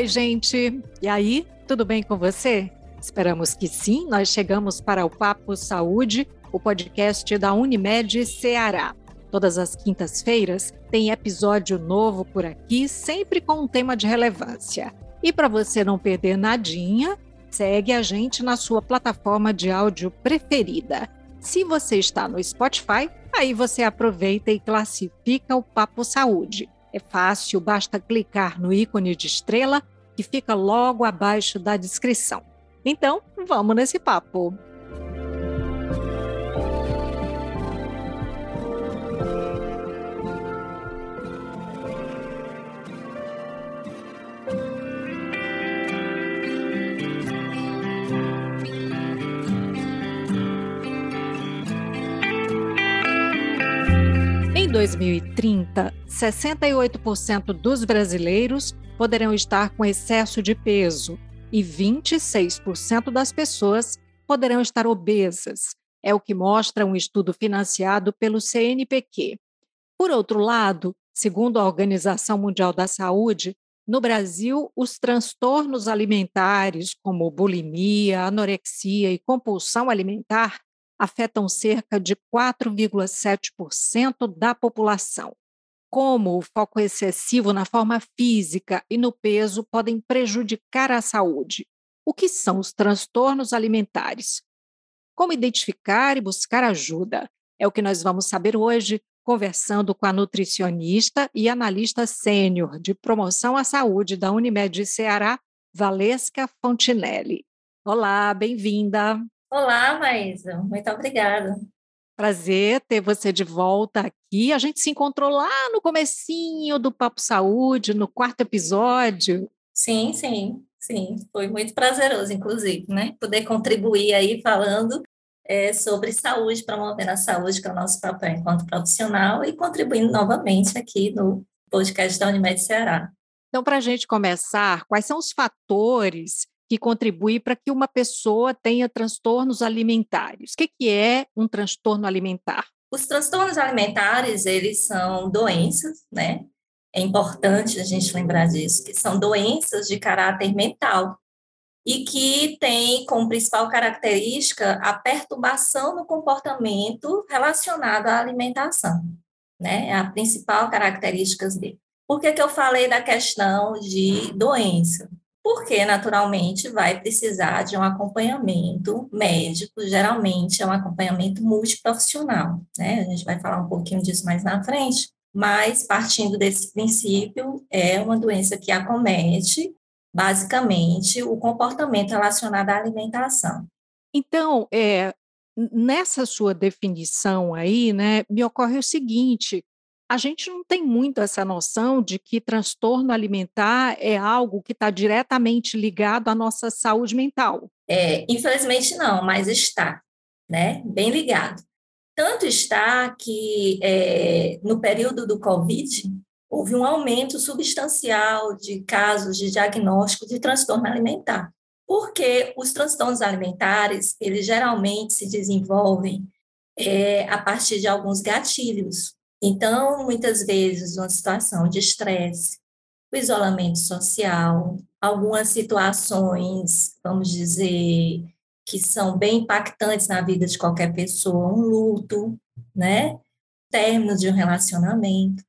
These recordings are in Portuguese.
Oi, gente! E aí, tudo bem com você? Esperamos que sim. Nós chegamos para o Papo Saúde, o podcast da Unimed Ceará. Todas as quintas-feiras tem episódio novo por aqui, sempre com um tema de relevância. E para você não perder nadinha, segue a gente na sua plataforma de áudio preferida. Se você está no Spotify, aí você aproveita e classifica o Papo Saúde. É fácil, basta clicar no ícone de estrela que fica logo abaixo da descrição. Então, vamos nesse papo. 2030, 68% dos brasileiros poderão estar com excesso de peso e 26% das pessoas poderão estar obesas. É o que mostra um estudo financiado pelo CNPq. Por outro lado, segundo a Organização Mundial da Saúde, no Brasil, os transtornos alimentares, como bulimia, anorexia e compulsão alimentar, afetam cerca de 4,7% da população. Como o foco excessivo na forma física e no peso podem prejudicar a saúde? O que são os transtornos alimentares? Como identificar e buscar ajuda? É o que nós vamos saber hoje, conversando com a nutricionista e analista sênior de promoção à saúde da Unimed Ceará, Valesca Fontinelli. Olá, bem-vinda. Olá, Maísa. Muito obrigada. Prazer ter você de volta aqui. A gente se encontrou lá no comecinho do Papo Saúde, no quarto episódio. Sim, sim, sim. Foi muito prazeroso, inclusive, né? Poder contribuir aí falando é, sobre saúde, promovendo a saúde, que é o nosso papel enquanto profissional, e contribuindo novamente aqui no podcast da Unimed Ceará. Então, para a gente começar, quais são os fatores que contribui para que uma pessoa tenha transtornos alimentares. O que, que é um transtorno alimentar? Os transtornos alimentares, eles são doenças, né? É importante a gente lembrar disso, que são doenças de caráter mental e que têm como principal característica a perturbação no comportamento relacionado à alimentação, né? É a principal característica dele. Por que, que eu falei da questão de doença? Porque naturalmente vai precisar de um acompanhamento médico, geralmente é um acompanhamento multiprofissional, né? A gente vai falar um pouquinho disso mais na frente, mas partindo desse princípio, é uma doença que acomete basicamente o comportamento relacionado à alimentação. Então, é, nessa sua definição aí, né, me ocorre o seguinte: a gente não tem muito essa noção de que transtorno alimentar é algo que está diretamente ligado à nossa saúde mental. É, infelizmente não, mas está, né? Bem ligado. Tanto está que é, no período do Covid houve um aumento substancial de casos de diagnóstico de transtorno alimentar, porque os transtornos alimentares eles geralmente se desenvolvem é, a partir de alguns gatilhos, então, muitas vezes, uma situação de estresse, o isolamento social, algumas situações, vamos dizer, que são bem impactantes na vida de qualquer pessoa, um luto, né? Término de um relacionamento.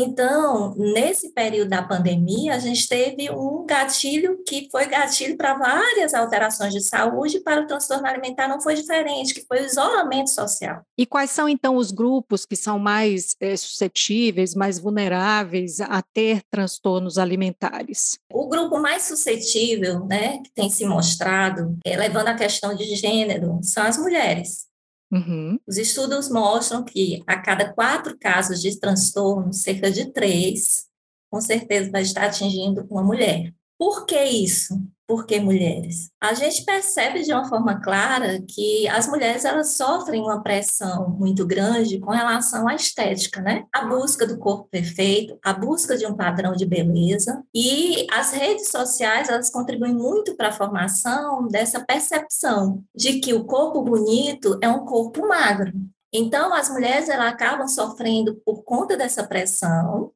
Então, nesse período da pandemia, a gente teve um gatilho que foi gatilho para várias alterações de saúde, para o transtorno alimentar não foi diferente, que foi o isolamento social. E quais são, então, os grupos que são mais é, suscetíveis, mais vulneráveis a ter transtornos alimentares? O grupo mais suscetível, né, que tem se mostrado, é, levando a questão de gênero, são as mulheres. Uhum. Os estudos mostram que a cada quatro casos de transtorno, cerca de três, com certeza vai estar atingindo uma mulher. Por que isso? Por que mulheres? A gente percebe de uma forma clara que as mulheres elas sofrem uma pressão muito grande com relação à estética, né? A busca do corpo perfeito, a busca de um padrão de beleza e as redes sociais elas contribuem muito para a formação dessa percepção de que o corpo bonito é um corpo magro. Então, as mulheres elas acabam sofrendo por conta dessa pressão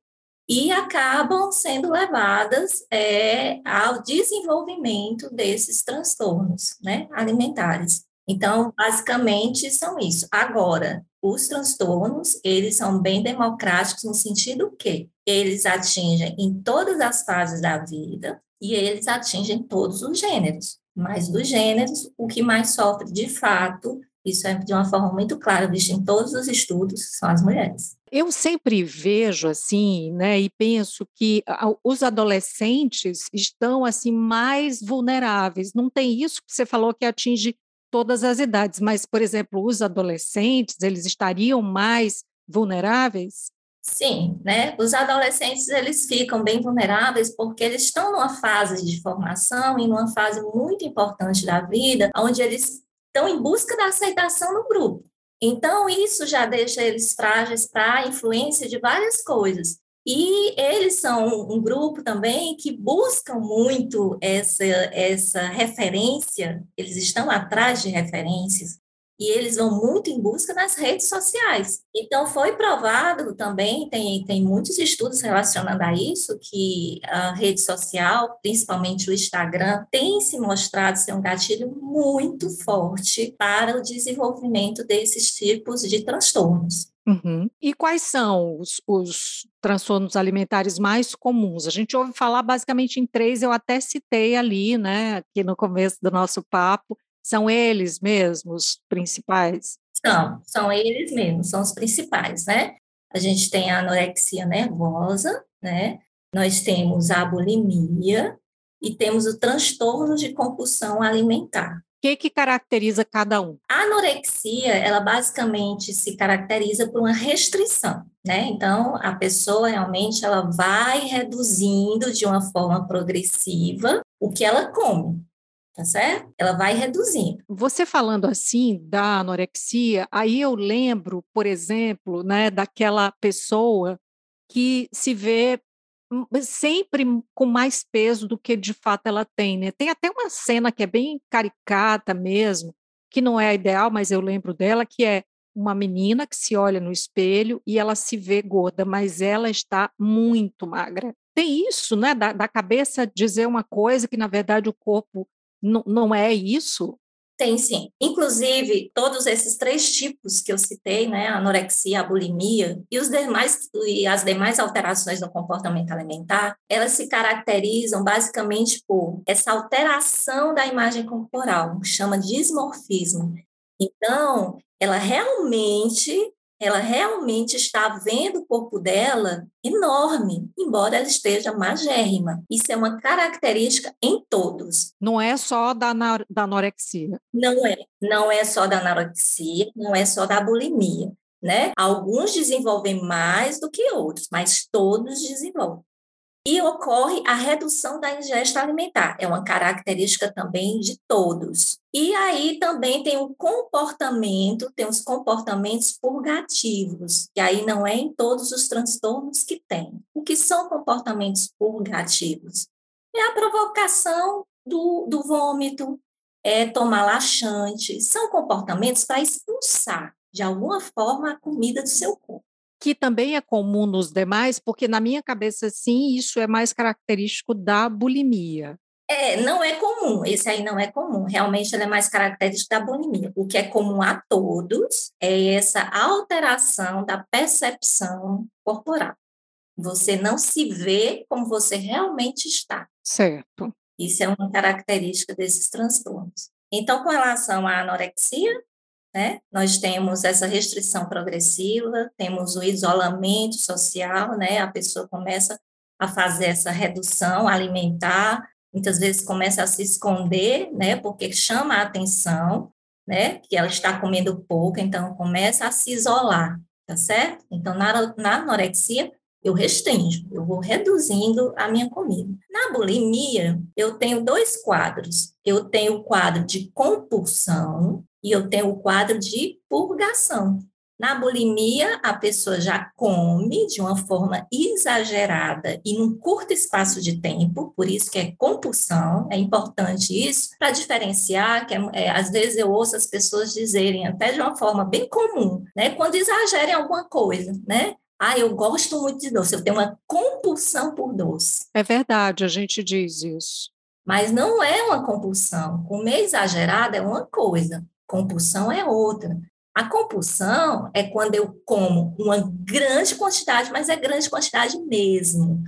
e acabam sendo levadas é, ao desenvolvimento desses transtornos né, alimentares. Então, basicamente, são isso. Agora, os transtornos, eles são bem democráticos no sentido que eles atingem em todas as fases da vida e eles atingem todos os gêneros. Mas dos gêneros, o que mais sofre de fato isso é de uma forma muito clara, visto em todos os estudos, são as mulheres. Eu sempre vejo assim, né, e penso que os adolescentes estão assim mais vulneráveis. Não tem isso que você falou que atinge todas as idades, mas por exemplo, os adolescentes, eles estariam mais vulneráveis? Sim, né? Os adolescentes eles ficam bem vulneráveis porque eles estão numa fase de formação e numa fase muito importante da vida, onde eles estão em busca da aceitação no grupo. Então, isso já deixa eles frágeis para a influência de várias coisas. E eles são um grupo também que buscam muito essa, essa referência, eles estão atrás de referências, e eles vão muito em busca das redes sociais. Então, foi provado também, tem, tem muitos estudos relacionando a isso, que a rede social, principalmente o Instagram, tem se mostrado ser um gatilho muito forte para o desenvolvimento desses tipos de transtornos. Uhum. E quais são os, os, transtornos alimentares mais comuns? A gente ouve falar basicamente em três, eu até citei ali, né, aqui no começo do nosso papo, são eles mesmos os principais? São, são eles mesmos, são os principais, né? A gente tem a anorexia nervosa, né? Nós temos a bulimia e temos o transtorno de compulsão alimentar. O que, que caracteriza cada um? A anorexia, ela basicamente se caracteriza por uma restrição, né? Então, a pessoa realmente ela vai reduzindo de uma forma progressiva o que ela come tá certo? Ela vai reduzindo. Você falando assim da anorexia, aí eu lembro, por exemplo, né, daquela pessoa que se vê hum, sempre com mais peso do que de fato ela tem, né? Tem até uma cena que é bem caricata mesmo, que não é ideal, mas eu lembro dela, que é uma menina que se olha no espelho e ela se vê gorda, mas ela está muito magra. Tem isso, né? Da, da cabeça dizer uma coisa que, na verdade, o corpo não, é isso? Tem sim. Inclusive, todos esses três tipos que eu citei, né, a anorexia, a bulimia e, os demais, e as demais alterações no comportamento alimentar, elas se caracterizam basicamente por essa alteração da imagem corporal, chama de dismorfismo. Então, ela realmente ela realmente está vendo o corpo dela enorme, embora ela esteja magérrima. Isso é uma característica em todos. Não é só da, da anorexia. Não é. Não é só da anorexia, não é só da bulimia. Né? Alguns desenvolvem mais do que outros, mas todos desenvolvem e ocorre a redução da ingesta alimentar. É uma característica também de todos. E aí também tem um comportamento, tem os comportamentos purgativos, que aí não é em todos os transtornos que tem. O que são comportamentos purgativos? É a provocação do, do vômito, é tomar laxante, são comportamentos para expulsar de alguma forma a comida do seu corpo que também é comum nos demais, porque na minha cabeça, sim, isso é mais característico da bulimia. É, não é comum, esse aí não é comum, realmente ele é mais característico da bulimia. O que é comum a todos é essa alteração da percepção corporal. Você não se vê como você realmente está. Certo. Isso é uma característica desses transtornos. Então, com relação à anorexia, né? Nós temos essa restrição progressiva, temos o isolamento social, né? A pessoa começa a fazer essa redução alimentar, muitas vezes começa a se esconder, né? Porque chama a atenção, né? Que ela está comendo pouco, então começa a se isolar, tá certo? Então, na, na anorexia, eu restringo, eu vou reduzindo a minha comida. Na bulimia, eu tenho dois quadros. Eu tenho o quadro de compulsão, e eu tenho o quadro de purgação. Na bulimia, a pessoa já come de uma forma exagerada e num curto espaço de tempo, por isso que é compulsão, é importante isso, para diferenciar, que é, é, às vezes eu ouço as pessoas dizerem, até de uma forma bem comum, né, quando exagerem alguma coisa, né, Ah, eu gosto muito de doce, eu tenho uma compulsão por doce. É verdade, a gente diz isso. Mas não é uma compulsão. Comer exagerado é uma coisa, compulsão é outra. A compulsão é quando eu como uma grande quantidade, mas é grande quantidade mesmo.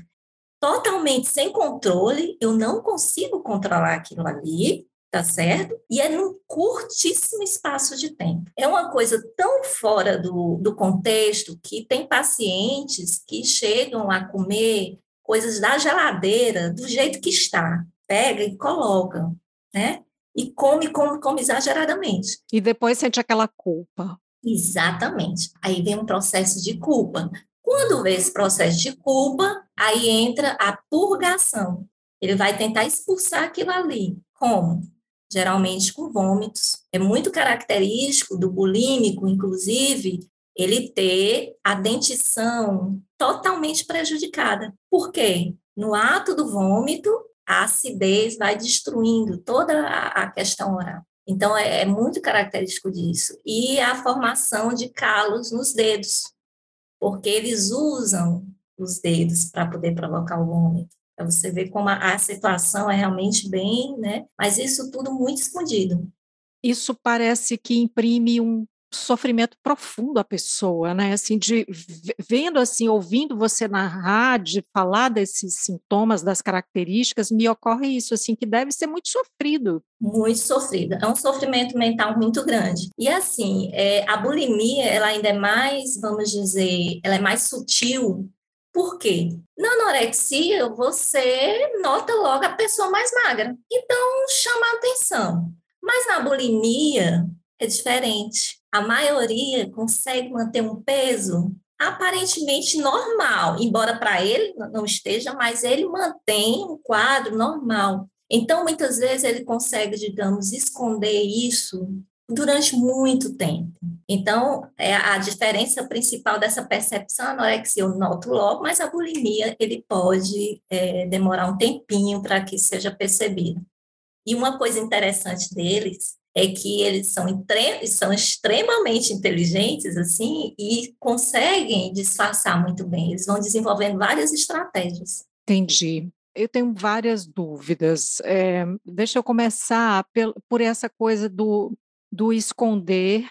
Totalmente sem controle, eu não consigo controlar aquilo ali, tá certo? E é num curtíssimo espaço de tempo. É uma coisa tão fora do, do contexto que tem pacientes que chegam a comer coisas da geladeira do jeito que está pega e coloca, né? E come, come, come exageradamente. E depois sente aquela culpa. Exatamente. Aí vem um processo de culpa. Quando vê esse processo de culpa, aí entra a purgação. Ele vai tentar expulsar aquilo ali. Como? Geralmente com vômitos. É muito característico do bulímico, inclusive, ele ter a dentição totalmente prejudicada. Por quê? No ato do vômito, a acidez vai destruindo toda a, questão oral. Então, é, é, muito característico disso. E a formação de calos nos dedos, porque eles usam os dedos para poder provocar o vômito. Para você ver como a, a situação é realmente bem, né? Mas isso tudo muito escondido. Isso parece que imprime um sofrimento profundo à pessoa, né? Assim, de vendo assim, ouvindo você narrar, de falar desses sintomas, das características, me ocorre isso assim que deve ser muito sofrido. Muito sofrido. É um sofrimento mental muito grande. E assim, é, a bulimia, ela ainda é mais, vamos dizer, ela é mais sutil. Por quê? Na anorexia, você nota logo a pessoa mais magra. Então, chama a atenção. Mas na bulimia, é diferente a maioria consegue manter um peso aparentemente normal, embora para ele não esteja, mas ele mantém um quadro normal. Então, muitas vezes, ele consegue, digamos, esconder isso durante muito tempo. Então, é a diferença principal dessa percepção, anorexia eu noto logo, mas a bulimia, ele pode é, demorar um tempinho para que seja percebido. E uma coisa interessante deles é que eles são, são extremamente inteligentes, assim, e conseguem disfarçar muito bem. Eles vão desenvolvendo várias estratégias. Entendi. Eu tenho várias dúvidas. É, deixa eu começar por, essa coisa do, do esconder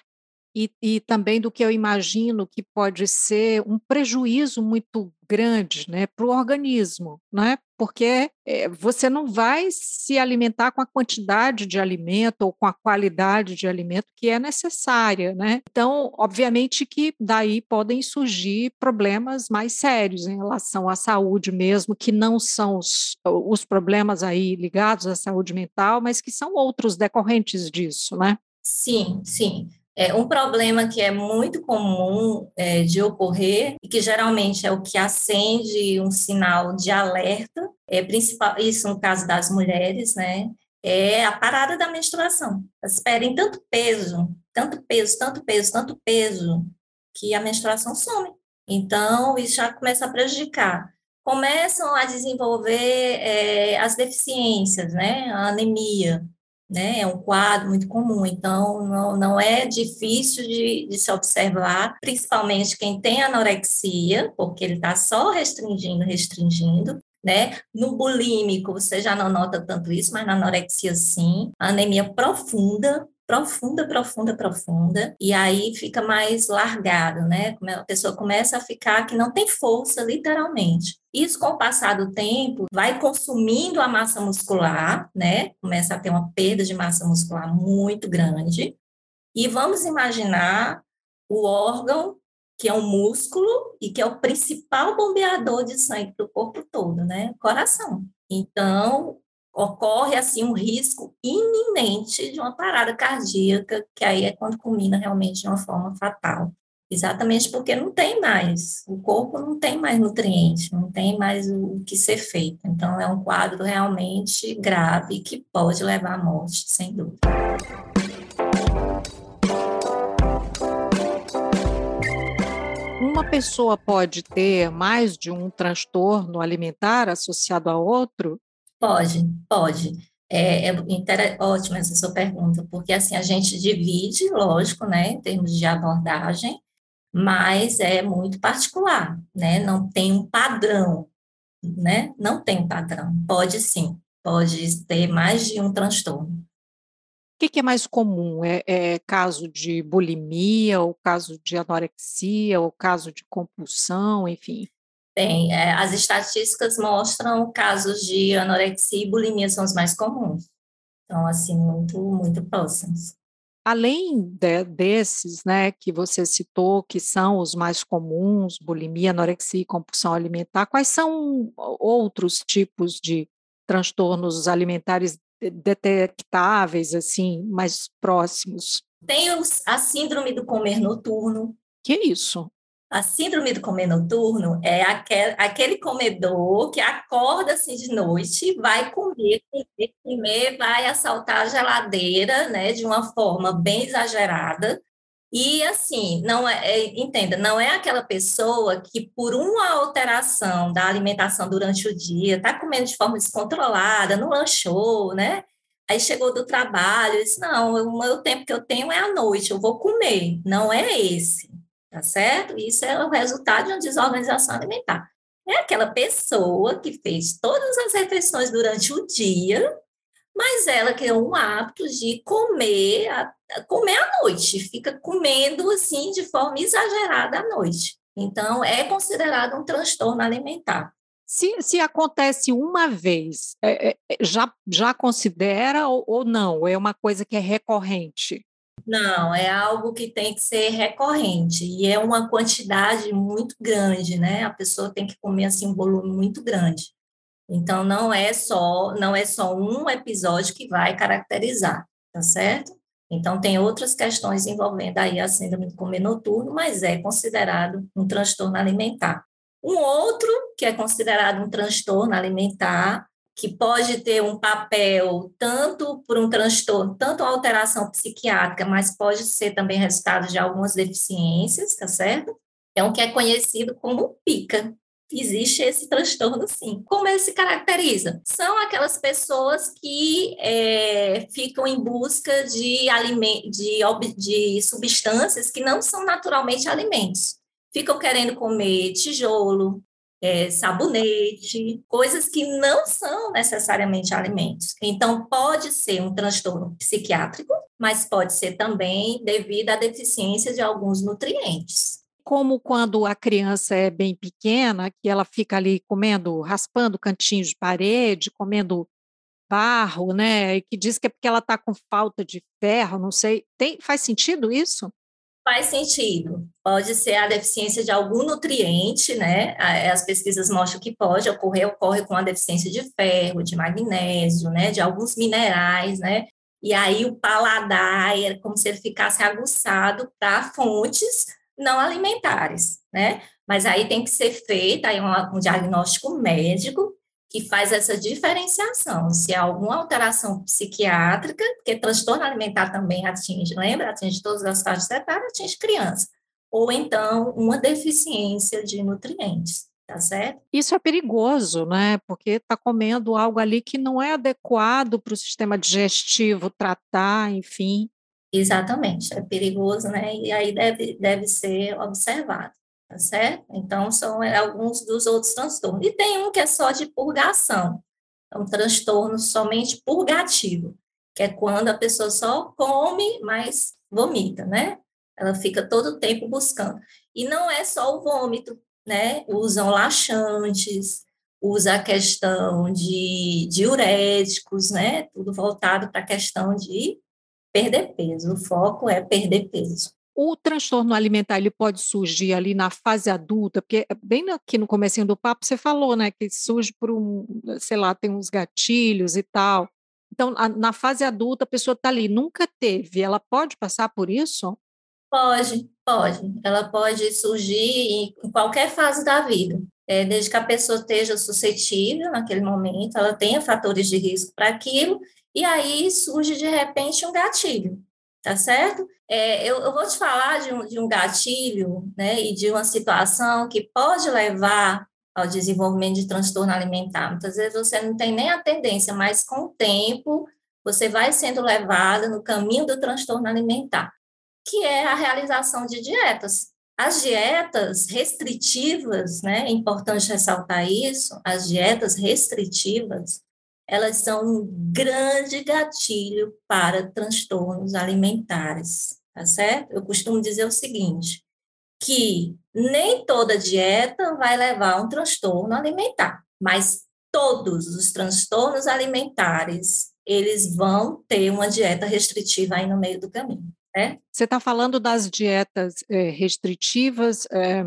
e, e, também do que eu imagino que pode ser um prejuízo muito grande né, para o organismo, né? porque é, você não vai se alimentar com a quantidade de alimento ou com a qualidade de alimento que é necessária. Né? Então, obviamente que daí podem surgir problemas mais sérios em relação à saúde mesmo, que não são os, os problemas aí ligados à saúde mental, mas que são outros decorrentes disso, né? Sim, sim. É um problema que é muito comum é, de ocorrer e que geralmente é o que acende um sinal de alerta, é principal, isso no caso das mulheres, né? É a parada da menstruação. Elas perdem tanto peso, tanto peso, tanto peso, tanto peso, que a menstruação some. Então, isso já começa a prejudicar. Começam a desenvolver é, as deficiências, né? A anemia, né? É um quadro muito comum, então não, não é difícil de, de se observar, principalmente quem tem anorexia, porque ele está só restringindo, restringindo, né? No bulímico, você já não nota tanto isso, mas na anorexia, sim. Anemia profunda, profunda, profunda, profunda, e aí fica mais largado, né? A pessoa começa a ficar que não tem força, literalmente. Isso, com o passar do tempo, vai consumindo a massa muscular, né? Começa a ter uma perda de massa muscular muito grande. E vamos imaginar o órgão que é um músculo e que é o principal bombeador de sangue para o corpo todo, né? Coração. Então, ocorre assim um risco iminente de uma parada cardíaca, que aí é quando culmina realmente de uma forma fatal. Exatamente porque não tem mais, o corpo não tem mais nutrientes, não tem mais o que ser feito. Então, é um quadro realmente grave que pode levar à morte, sem dúvida. Uma pessoa pode ter mais de um transtorno alimentar associado a outro? Pode, pode. É, é ótima essa sua pergunta, porque assim a gente divide, lógico, né, em termos de abordagem, mas é muito particular, né? Não tem um padrão, né? Não tem um padrão. Pode sim, pode ter mais de um transtorno. O que, que é mais comum? É, é, caso de bulimia, ou caso de anorexia, ou caso de compulsão, enfim? Tem. É, as estatísticas mostram casos de anorexia e bulimia são os mais comuns. Então, assim, muito, muito próximos. Além de, desses, né, que você citou, que são os mais comuns, bulimia, anorexia e compulsão alimentar, quais são outros tipos de transtornos alimentares detectáveis, assim, mais próximos? Tem os, a síndrome do comer noturno. Que é isso? A síndrome do comer noturno é aquele, aquele comedor que acorda assim de noite, vai comer, comer, comer, vai assaltar a geladeira, né, de uma forma bem exagerada. E assim, não é, é, entenda, não é aquela pessoa que por uma alteração da alimentação durante o dia, está comendo de forma descontrolada, não lanchou, né? Aí chegou do trabalho, disse, não, o meu tempo que eu tenho é à noite, eu vou comer. Não é esse tá certo? Isso é o resultado de uma desorganização alimentar. É aquela pessoa que fez todas as refeições durante o dia, mas ela criou um hábito de comer, comer à noite, fica comendo assim de forma exagerada à noite. Então, é considerado um transtorno alimentar. Se, se acontece uma vez, é, é, já, já considera ou, ou não? É uma coisa que é recorrente? Não, é algo que tem que ser recorrente e é uma quantidade muito grande, né? A pessoa tem que comer assim um volume muito grande. Então não é só não é só um episódio que vai caracterizar, tá certo? Então tem outras questões envolvendo aí a síndrome do comer noturno, mas é considerado um transtorno alimentar. Um outro que é considerado um transtorno alimentar que pode ter um papel tanto por um transtorno, tanto alteração psiquiátrica, mas pode ser também resultado de algumas deficiências, tá certo? É um que é conhecido como pica. Existe esse transtorno, sim. Como ele se caracteriza? São aquelas pessoas que é, ficam em busca de, de, de substâncias que não são naturalmente alimentos. Ficam querendo comer tijolo, é, sabonete, coisas que não são necessariamente alimentos. Então, pode ser um transtorno psiquiátrico, mas pode ser também devido à deficiência de alguns nutrientes. Como quando a criança é bem pequena, que ela fica ali comendo, raspando cantinhos de parede, comendo barro, né? E que diz que é porque ela está com falta de ferro, não sei. Tem, faz sentido isso? Faz sentido. Pode ser a deficiência de algum nutriente, né? As pesquisas mostram que pode ocorrer, ocorre com a deficiência de ferro, de magnésio, né? De alguns minerais, né? E aí o paladar é como se ele ficasse aguçado para fontes não alimentares, né? Mas aí tem que ser feito aí um, um diagnóstico médico que faz essa diferenciação, se há alguma alteração psiquiátrica, porque transtorno alimentar também atinge, lembra? Atinge todas as faixas etárias, atinge criança. Ou então, uma deficiência de nutrientes, tá certo? Isso é perigoso, né? Porque está comendo algo ali que não é adequado para o sistema digestivo tratar, enfim. Exatamente, é perigoso, né? E aí deve, deve ser observado tá certo? Então, são é, alguns dos outros transtornos. E tem um que é só de purgação, é um transtorno somente purgativo, que é quando a pessoa só come, mas vomita, né? Ela fica todo o tempo buscando. E não é só o vômito, né? Usam laxantes, usa a questão de diuréticos, né? Tudo voltado para a questão de perder peso. O foco é perder peso. O transtorno alimentar ele pode surgir ali na fase adulta, porque bem aqui no comecinho do papo você falou, né, que surge por um, sei lá, tem uns gatilhos e tal. Então, a, na fase adulta a pessoa está ali, nunca teve, ela pode passar por isso? Pode, pode. Ela pode surgir em, em qualquer fase da vida. É, desde que a pessoa esteja suscetível naquele momento, ela tenha fatores de risco para aquilo, e aí surge de repente um gatilho tá certo? É, eu, eu, vou te falar de um, de um gatilho, né, e de uma situação que pode levar ao desenvolvimento de transtorno alimentar. Muitas vezes você não tem nem a tendência, mas com o tempo você vai sendo levada no caminho do transtorno alimentar, que é a realização de dietas, As dietas restritivas, né, é importante ressaltar isso, as dietas restritivas, elas são um grande gatilho para transtornos alimentares, tá certo? Eu costumo dizer o seguinte, que nem toda dieta vai levar a um transtorno alimentar, mas todos os transtornos alimentares, eles vão ter uma dieta restritiva aí no meio do caminho. Né? Você está falando das dietas é, restritivas, é,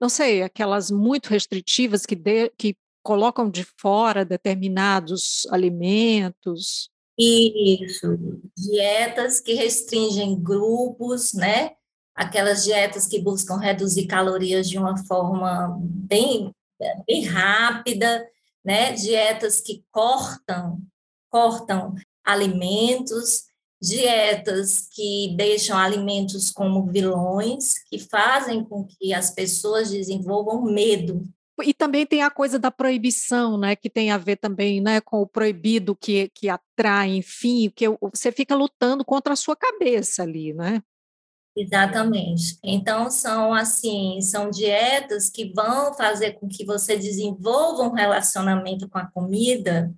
não sei, aquelas muito restritivas que, de, que colocam de fora determinados alimentos. Isso, dietas que restringem grupos, né? Aquelas dietas que buscam reduzir calorias de uma forma bem, bem rápida, né? Dietas que cortam, cortam alimentos, dietas que deixam alimentos como vilões, que fazem com que as pessoas desenvolvam medo. E também tem a coisa da proibição, né, que tem a ver também, né, com o proibido que, que atrai, enfim, que você fica lutando contra a sua cabeça ali, né? Exatamente. Então, são assim, são dietas que vão fazer com que você desenvolva um relacionamento com a comida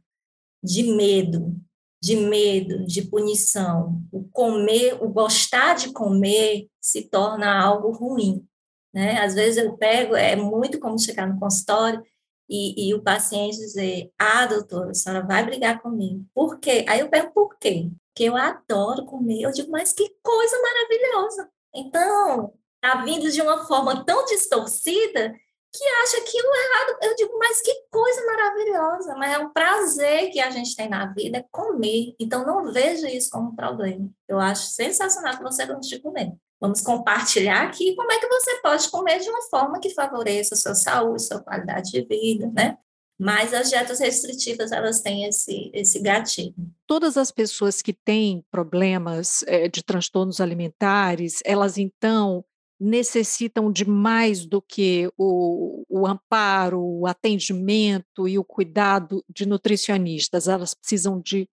de medo, de medo, de punição. O comer, o gostar de comer se torna algo ruim. Né? Às vezes eu pego, é muito como chegar no consultório e, e o paciente dizer: Ah, doutora, a senhora vai brigar comigo. Por quê? Aí eu pergunto por quê? Porque eu adoro comer. Eu digo, mas que coisa maravilhosa. Então, está vindo de uma forma tão distorcida que acha aquilo errado. Eu digo, mas que coisa maravilhosa, mas é um prazer que a gente tem na vida, é comer. Então, não veja isso como um problema. Eu acho sensacional que você goste de comer. Vamos compartilhar aqui como é que você pode comer de uma forma que favoreça a sua saúde, sua qualidade de vida, né? Mas as dietas restritivas, elas têm esse, esse gatilho. Todas as pessoas que têm problemas é, de transtornos alimentares, elas então necessitam de mais do que o, o amparo, o atendimento e o cuidado de nutricionistas, elas precisam de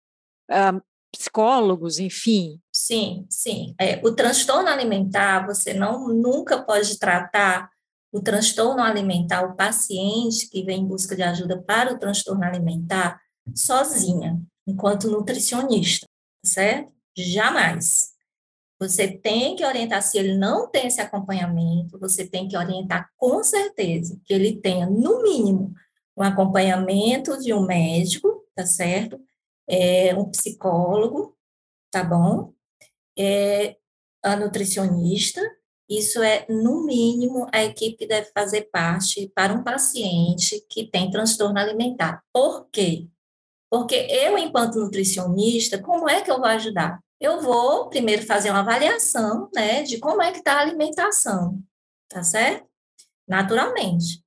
uh, psicólogos, enfim. Sim, sim. É, o transtorno alimentar, você não nunca pode tratar o transtorno alimentar, o paciente que vem em busca de ajuda para o transtorno alimentar, sozinha, enquanto nutricionista, certo? Jamais. Você tem que orientar, se ele não tem esse acompanhamento, você tem que orientar com certeza que ele tenha, no mínimo, um acompanhamento de um médico, tá certo? É, um psicólogo, tá bom? É, a nutricionista, isso é, no mínimo, a equipe deve fazer parte para um paciente que tem transtorno alimentar. Por quê? Porque eu, enquanto nutricionista, como é que eu vou ajudar? eu vou primeiro fazer uma avaliação, né, de como é que está a alimentação, tá certo? Naturalmente.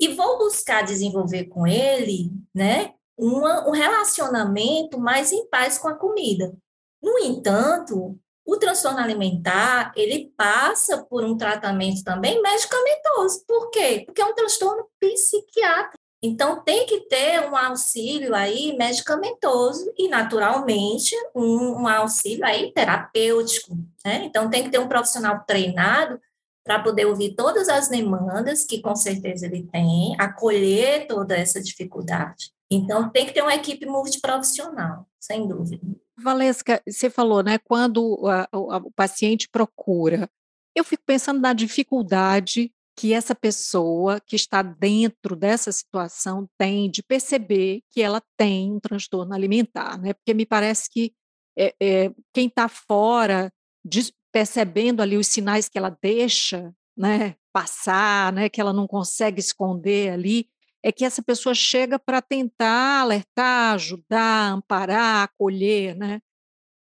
E vou buscar desenvolver com ele, né, uma, um relacionamento mais em paz com a comida. No entanto, o transtorno alimentar, ele passa por um tratamento também medicamentoso. Por quê? Porque é um transtorno psiquiátrico. Então, tem que ter um auxílio aí medicamentoso e, naturalmente, um, um auxílio aí terapêutico, né? Então, tem que ter um profissional treinado para poder ouvir todas as demandas que, com certeza, ele tem, acolher toda essa dificuldade. Então, tem que ter uma equipe multiprofissional, sem dúvida. Valesca, você falou, né, quando a, a, o paciente procura, eu fico pensando na dificuldade que essa pessoa que está dentro dessa situação tem de perceber que ela tem um transtorno alimentar, né? Porque me parece que é, é, quem está fora, de, percebendo ali os sinais que ela deixa, né, passar, né, que ela não consegue esconder ali, é que essa pessoa chega para tentar alertar, ajudar, amparar, acolher, né?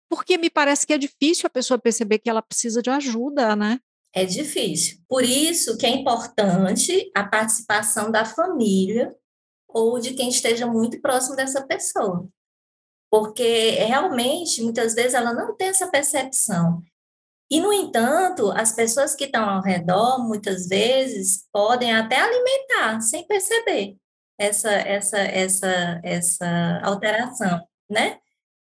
Porque me parece que é difícil a pessoa perceber que ela precisa de ajuda, né? é difícil. Por isso que é importante a participação da família ou de quem esteja muito próximo dessa pessoa. Porque realmente, muitas vezes, ela não tem essa percepção. E, no entanto, as pessoas que estão ao redor, muitas vezes, podem até alimentar sem perceber essa, essa, essa, essa alteração, né?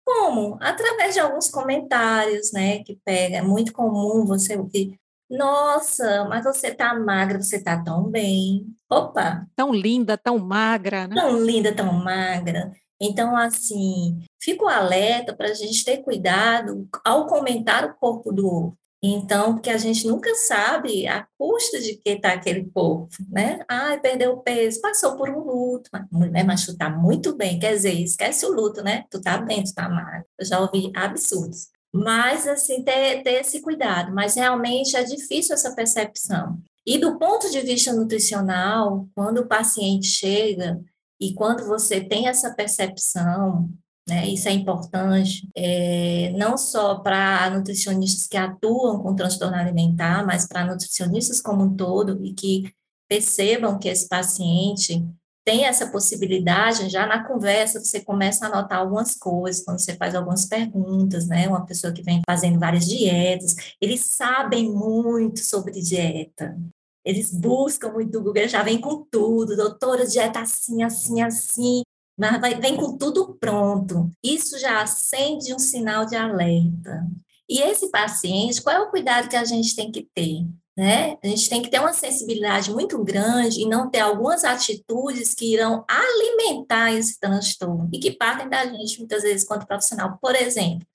Como? Através de alguns comentários, né? Que pega. É muito comum você ouvir Nossa, mas você tá magra, você tá tão bem. Opa! Tão linda, tão magra, né? Tão linda, tão magra. Então, assim, fico alerta para a gente ter cuidado ao comentar o corpo do outro. Então, porque a gente nunca sabe a custa de que está aquele corpo, né? Ai, perdeu peso, passou por um luto, mas, mas tu tá muito bem, quer dizer, esquece o luto, né? Tu tá bem, tu tá magro. Eu já ouvi absurdos. Mas, assim, ter, ter esse cuidado, mas realmente é difícil essa percepção. E do ponto de vista nutricional, quando o paciente chega e quando você tem essa percepção né? Isso é importante, é, não só para nutricionistas que atuam com transtorno alimentar, mas para nutricionistas como um todo e que percebam que esse paciente tem essa possibilidade, já na conversa você começa a anotar algumas coisas, quando você faz algumas perguntas, né? Uma pessoa que vem fazendo várias dietas, eles sabem muito sobre dieta. Eles buscam muito no Google, já vem com tudo, doutora, dieta assim, assim, assim mas vai, vem com tudo pronto. Isso já acende um sinal de alerta. E esse paciente, qual é o cuidado que a gente tem que ter? Né? A gente tem que ter uma sensibilidade muito grande e não ter algumas atitudes que irão alimentar esse transtorno e que partem da gente muitas vezes quanto profissional. Por exemplo,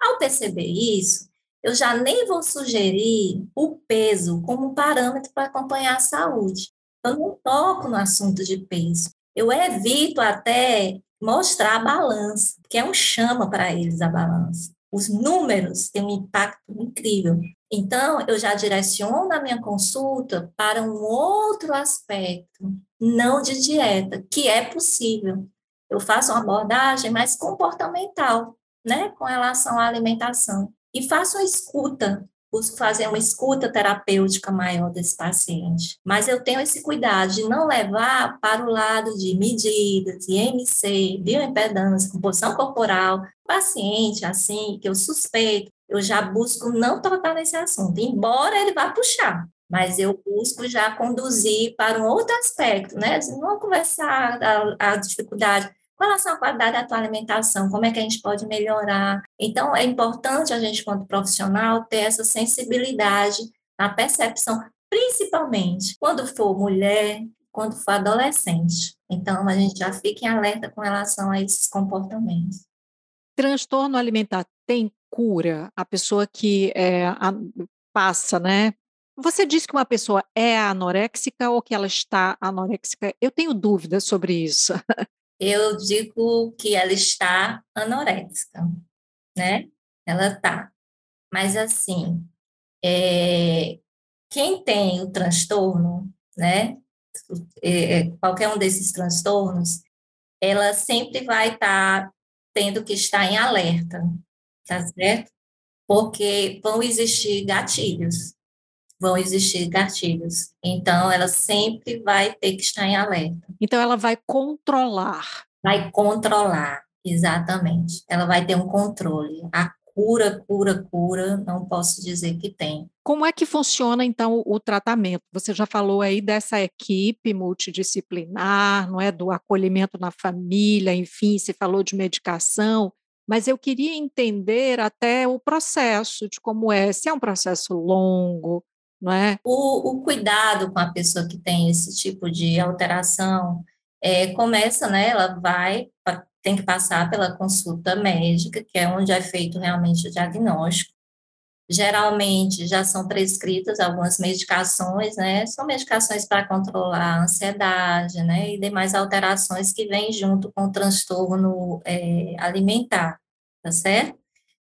ao perceber isso, eu já nem vou sugerir o peso como parâmetro para acompanhar a saúde. Eu não toco no assunto de peso. Eu evito até mostrar a balança, que é um chama para eles a balança. Os números têm um impacto incrível. Então, eu já direciono a minha consulta para um outro aspecto, não de dieta, que é possível. Eu faço uma abordagem mais comportamental, né, com relação à alimentação. E faço a escuta busco fazer uma escuta terapêutica maior desse paciente. Mas eu tenho esse cuidado de não levar para o lado de medidas, de MC, bioimpedância, composição corporal. Paciente, assim, que eu suspeito, eu já busco não tocar nesse assunto, embora ele vá puxar. Mas eu busco já conduzir para um outro aspecto, né? Não conversar a, a dificuldade com relação à qualidade da tua alimentação, como é que a gente pode melhorar. Então, é importante a gente, quanto profissional, ter essa sensibilidade na percepção, principalmente quando for mulher, quando for adolescente. Então, a gente já fica em alerta com relação a esses comportamentos. Transtorno alimentar tem cura? A pessoa que é, a, passa, né? Você disse que uma pessoa é anoréxica ou que ela está anoréxica? Eu tenho dúvidas sobre isso. eu digo que ela está anoréxica, né? Ela está. Mas, assim, é, quem tem o transtorno, né? É, é, qualquer um desses transtornos, ela sempre vai estar tá tendo que estar em alerta, tá certo? Porque vão existir gatilhos, vão existir gatilhos. Então, ela sempre vai ter que estar em alerta. Então, ela vai controlar. Vai controlar, exatamente. Ela vai ter um controle. A cura, cura, cura, não posso dizer que tem. Como é que funciona, então, o tratamento? Você já falou aí dessa equipe multidisciplinar, não é? Do acolhimento na família, enfim, você falou de medicação mas eu queria entender até o processo de como é, se é um processo longo, não é? O, o cuidado com a pessoa que tem esse tipo de alteração é, começa, né? Ela vai, tem que passar pela consulta médica, que é onde é feito realmente o diagnóstico. Geralmente já são prescritas algumas medicações, né? São medicações para controlar a ansiedade, né? E demais alterações que vêm junto com o transtorno é, alimentar, tá certo?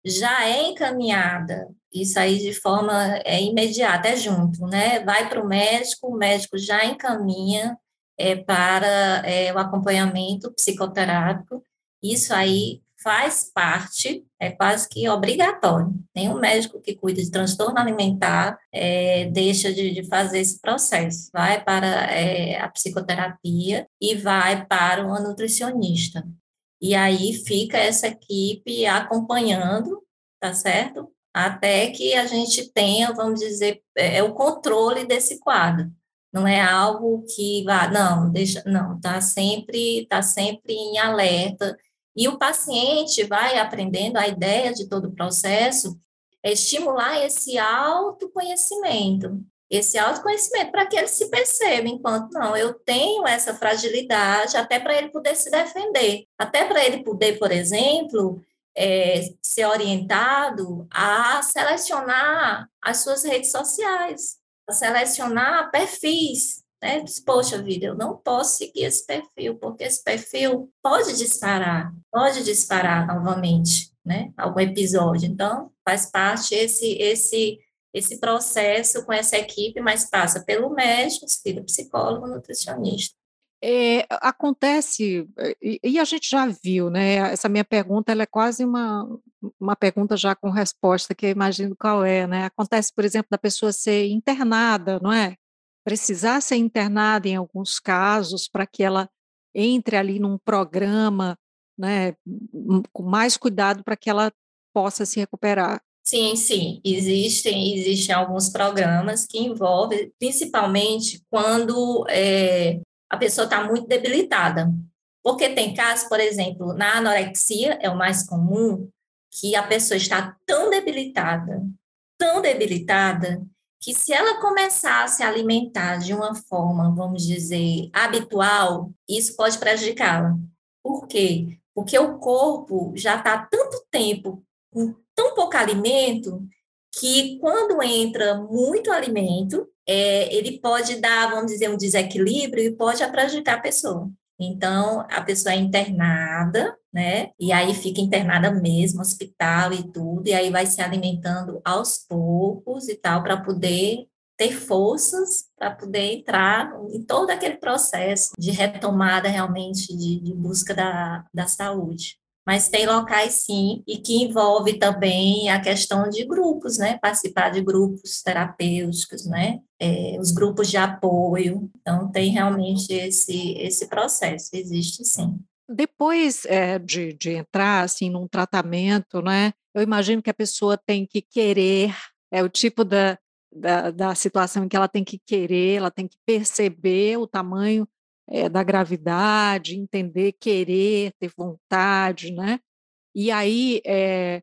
Já é encaminhada isso aí de forma é, imediata, é junto, né? Vai para o médico, o médico já encaminha é, para é, o acompanhamento psicoterápico. Isso aí faz parte, é quase que obrigatório. Nenhum médico que cuida de transtorno alimentar é, deixa de, de, fazer esse processo. Vai para é, a psicoterapia e vai para o nutricionista. E aí fica essa equipe acompanhando, tá certo? Até que a gente tenha, vamos dizer, é, é, o controle desse quadro. Não é algo que vá, não, deixa, não, está sempre, tá sempre em alerta. E o paciente vai aprendendo a ideia de todo o processo é estimular esse autoconhecimento, esse autoconhecimento para que ele se perceba, enquanto não, eu tenho essa fragilidade, até para ele poder se defender, até para ele poder, por exemplo, é, ser orientado a selecionar as suas redes sociais, a selecionar perfis, né? Poxa vida, eu não posso seguir esse perfil, porque esse perfil pode disparar, pode disparar novamente, né? Algum episódio. Então, faz parte esse, esse, esse processo com essa equipe, mas passa pelo médico, pelo psicólogo, nutricionista. É, acontece, e, e, a gente já viu, né? Essa minha pergunta ela é quase uma, uma pergunta já com resposta, que eu imagino qual é, né? Acontece, por exemplo, da pessoa ser internada, não é? Precisar ser internada em alguns casos para que ela entre ali num programa, né? Com mais cuidado para que ela possa se recuperar. Sim, sim, existem, existem alguns programas que envolvem, principalmente quando é, a pessoa está muito debilitada. Porque tem casos, por exemplo, na anorexia, é o mais comum, que a pessoa está tão debilitada, tão debilitada, que se ela começar a se alimentar de uma forma, vamos dizer, habitual, isso pode prejudicá-la. Por quê? Porque o corpo já está tanto tempo com tão pouco alimento que quando entra muito alimento, é, ele pode dar, vamos dizer, um desequilíbrio e pode prejudicar a pessoa. Então, a pessoa é internada, né? E aí fica internada mesmo, hospital e tudo, e aí vai se alimentando aos poucos e tal, para poder ter forças para poder entrar em todo aquele processo de retomada realmente de, de busca da, da saúde mas tem locais sim, e que envolve também a questão de grupos, né? Participar de grupos terapêuticos, né? É, os grupos de apoio. Então, tem realmente esse, esse processo, existe sim. Depois é, de, de entrar assim num tratamento, né? Eu imagino que a pessoa tem que querer, é o tipo da, da, da situação em que ela tem que querer, ela tem que perceber o tamanho é, da gravidade, entender, querer, ter vontade, né? E aí é,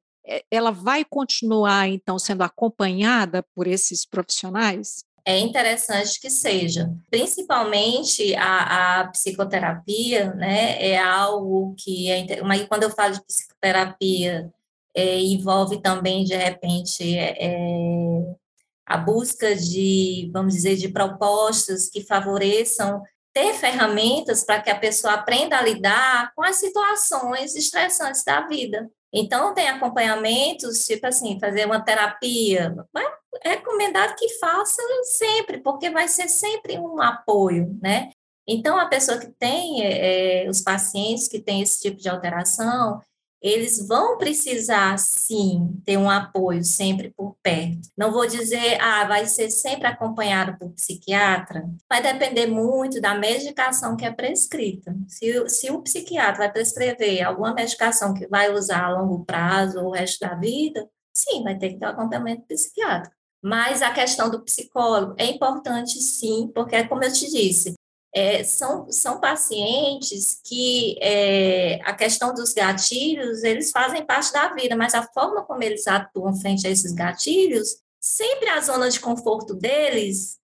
ela vai continuar, então, sendo acompanhada por esses profissionais? É interessante que seja. Principalmente a, a psicoterapia, né? É algo que é. Mas quando eu falo de psicoterapia, é, envolve também, de repente, é, a busca de, vamos dizer, de propostas que favoreçam ter ferramentas para que a pessoa aprenda a lidar com as situações estressantes da vida. Então, tem acompanhamentos, tipo assim, fazer uma terapia. É recomendado que faça sempre, porque vai ser sempre um apoio, né? Então, a pessoa que tem, é, os pacientes que têm esse tipo de alteração, eles vão precisar, sim, ter um apoio sempre por perto. Não vou dizer, ah, vai ser sempre acompanhado por psiquiatra. Vai depender muito da medicação que é prescrita. Se, se o psiquiatra vai prescrever alguma medicação que vai usar a longo prazo ou o resto da vida, sim, vai ter que ter um acompanhamento psiquiátrico. Mas a questão do psicólogo é importante, sim, porque, como eu te disse, é, são, são pacientes que é, a questão dos gatilhos, eles fazem parte da vida, mas a forma como eles atuam frente a esses gatilhos, sempre a zona de conforto deles,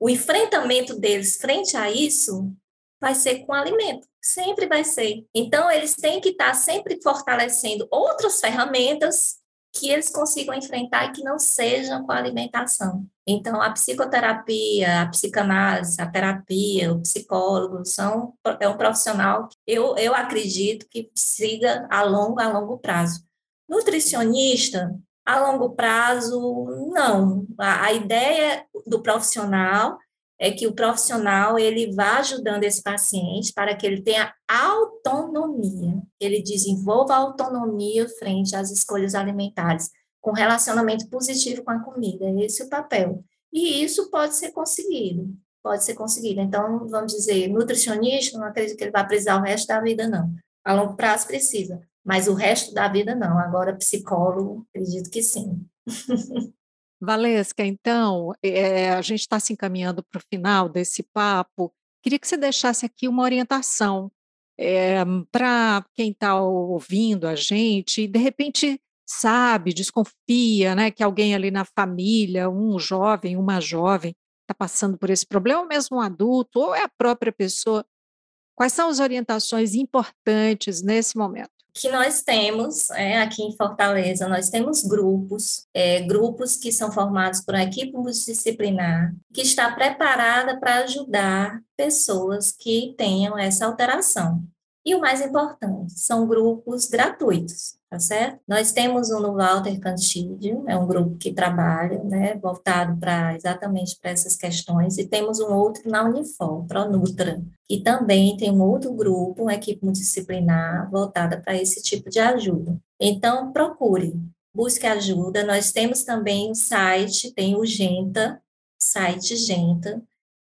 o enfrentamento deles frente a isso, vai ser com alimento, sempre vai ser. Então, eles têm que estar sempre fortalecendo outras ferramentas que eles consigam enfrentar e que não sejam com a alimentação. Então, a psicoterapia, a psicanálise, a terapia, o psicólogo são é um profissional que eu, eu acredito que siga a longo, a longo prazo. Nutricionista, a longo prazo, não. A, a ideia do profissional é que o profissional ele vá ajudando esse paciente para que ele tenha autonomia, ele desenvolva autonomia frente às escolhas alimentares, com relacionamento positivo com a comida, esse é o papel. E isso pode ser conseguido, pode ser conseguido. Então, vamos dizer, nutricionista, não acredito que ele vai precisar o resto da vida, não. A longo prazo precisa, mas o resto da vida não. Agora, psicólogo, acredito que sim. Valesca, então, é, a gente está se encaminhando para o final desse papo. Queria que você deixasse aqui uma orientação é, para quem está ouvindo a gente e, de repente, sabe, desconfia, né, que alguém ali na família, um jovem, uma jovem, está passando por esse problema, ou mesmo um adulto, ou é a própria pessoa. Quais são as orientações importantes nesse momento? Que nós temos é, aqui em Fortaleza, nós temos grupos, é, grupos que são formados por uma equipe multidisciplinar, que está preparada para ajudar pessoas que tenham essa alteração. E o mais importante, são grupos gratuitos, tá certo? Nós temos um no Walter Cantídio, é um grupo que trabalha, né, voltado para exatamente para essas questões, e temos um outro na Unifor, Pronutra, que também tem um outro grupo, uma equipe multidisciplinar voltada para esse tipo de ajuda. Então, procure, busque ajuda. Nós temos também o site, tem o Genta, site Genta,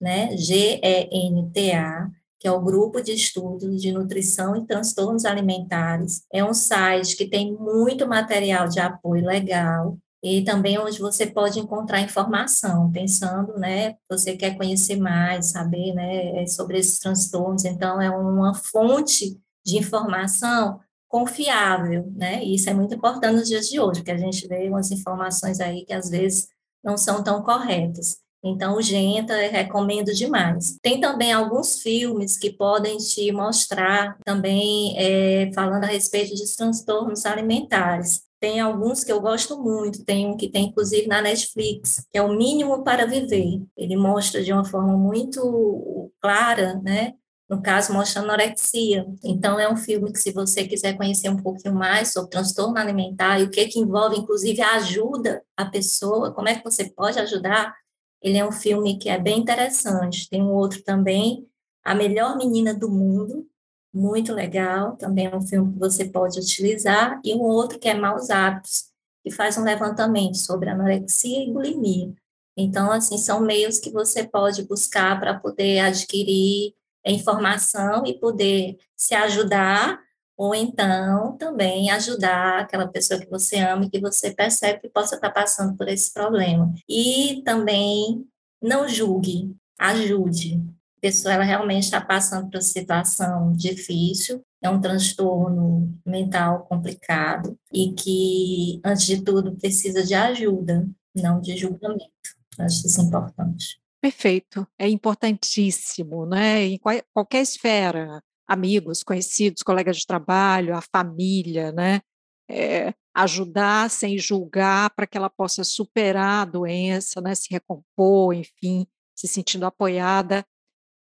né, G-E-N-T-A, que é o Grupo de Estudos de Nutrição e Transtornos Alimentares. É um site que tem muito material de apoio legal e também onde você pode encontrar informação, pensando, né, você quer conhecer mais, saber, né, é sobre esses transtornos, então é uma fonte de informação confiável, né, e isso é muito importante nos dias de hoje, porque a gente vê umas informações aí que às vezes não são tão corretas. Então, o Genta recomendo demais. Tem também alguns filmes que podem te mostrar também é, falando a respeito de transtornos alimentares. Tem alguns que eu gosto muito, tem um que tem inclusive na Netflix, que é o Mínimo para Viver. Ele mostra de uma forma muito clara, né? No caso, mostra anorexia. Então, é um filme que, se você quiser conhecer um pouquinho mais sobre transtorno alimentar e o que, que envolve, inclusive, a ajuda à pessoa, como é que você pode ajudar, ele é um filme que é bem interessante. Tem um outro também, A Melhor Menina do Mundo, muito legal. Também é um filme que você pode utilizar. E um outro que é Maus Hábitos, que faz um levantamento sobre anorexia e bulimia. Então, assim, são meios que você pode buscar para poder adquirir informação e poder se ajudar ou então também ajudar aquela pessoa que você ama e que você percebe que possa estar passando por esse problema. E também não julgue, ajude. A pessoa ela realmente está passando por uma situação difícil, é um transtorno mental complicado e que, antes de tudo, precisa de ajuda, não de julgamento. Acho isso importante. Perfeito, é importantíssimo, né? Em qualquer esfera, amigos, conhecidos, colegas de trabalho, a família, né? É, ajudar sem julgar para que ela possa superar a doença, né? Se recompor, enfim, se sentindo apoiada.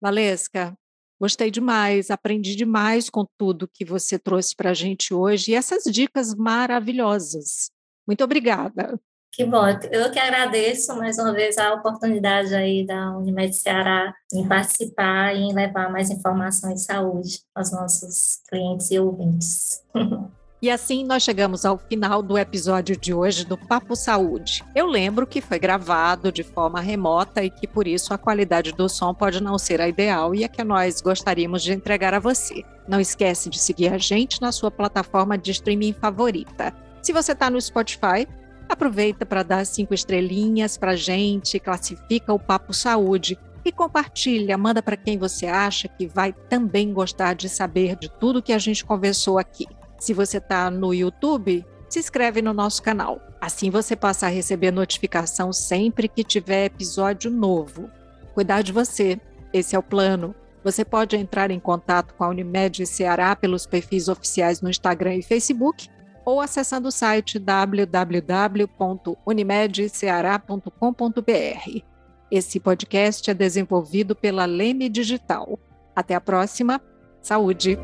Valesca, gostei demais, aprendi demais com tudo que você trouxe para a gente hoje e essas dicas maravilhosas. Muito obrigada. Que bom, eu que agradeço mais uma vez a oportunidade aí da Unimed Ceará em participar e em levar mais informação em saúde aos nossos clientes e ouvintes. E assim nós chegamos ao final do episódio de hoje do Papo Saúde. Eu lembro que foi gravado de forma remota e que por isso a qualidade do som pode não ser a ideal e a que nós gostaríamos de entregar a você. Não esquece de seguir a gente na sua plataforma de streaming favorita. Se você está no Spotify, Aproveita para dar cinco estrelinhas para gente, classifica o Papo Saúde e compartilha, manda para quem você acha que vai também gostar de saber de tudo que a gente conversou aqui. Se você está no YouTube, se inscreve no nosso canal. Assim você passa a receber notificação sempre que tiver episódio novo. Cuidar de você, esse é o plano. Você pode entrar em contato com a Unimed Ceará pelos perfis oficiais no Instagram e Facebook ou acessando o site www.unimedceará.com.br. Esse podcast é desenvolvido pela Leme Digital. Até a próxima. Saúde!